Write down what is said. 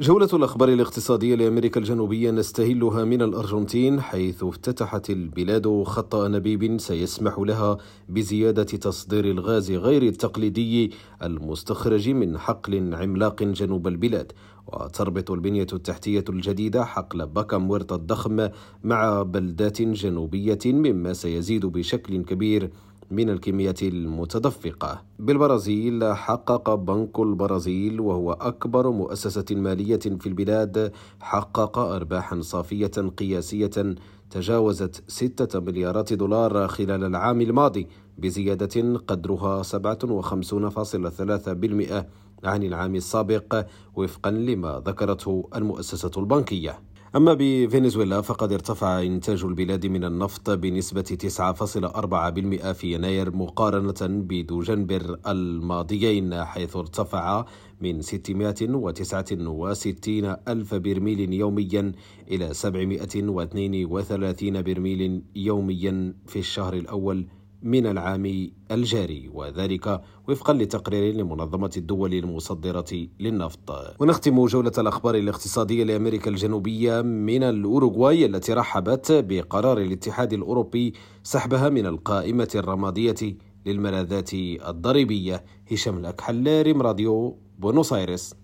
جولة الأخبار الاقتصادية لأمريكا الجنوبية نستهلها من الأرجنتين حيث افتتحت البلاد خط أنابيب سيسمح لها بزيادة تصدير الغاز غير التقليدي المستخرج من حقل عملاق جنوب البلاد. وتربط البنية التحتية الجديدة حقل باكا الضخم مع بلدات جنوبية مما سيزيد بشكل كبير من الكمية المتدفقة. بالبرازيل حقق بنك البرازيل وهو أكبر مؤسسة مالية في البلاد. حقق أرباحا صافية قياسية تجاوزت ستة مليارات دولار خلال العام الماضي بزيادة قدرها 57.3% عن العام السابق وفقا لما ذكرته المؤسسة البنكية. أما بفنزويلا فقد ارتفع إنتاج البلاد من النفط بنسبة 9.4% في يناير مقارنة بدجنبر الماضيين حيث ارتفع من 669 ألف برميل يوميا إلى 732 برميل يوميا في الشهر الأول من العام الجاري وذلك وفقا لتقرير لمنظمة الدول المصدرة للنفط. ونختم جولة الأخبار الاقتصادية لأمريكا الجنوبية من الأوروغواي التي رحبت بقرار الاتحاد الأوروبي سحبها من القائمة الرمادية للملاذات الضريبية. هشام الأكحلاري راديو بونوس آيرس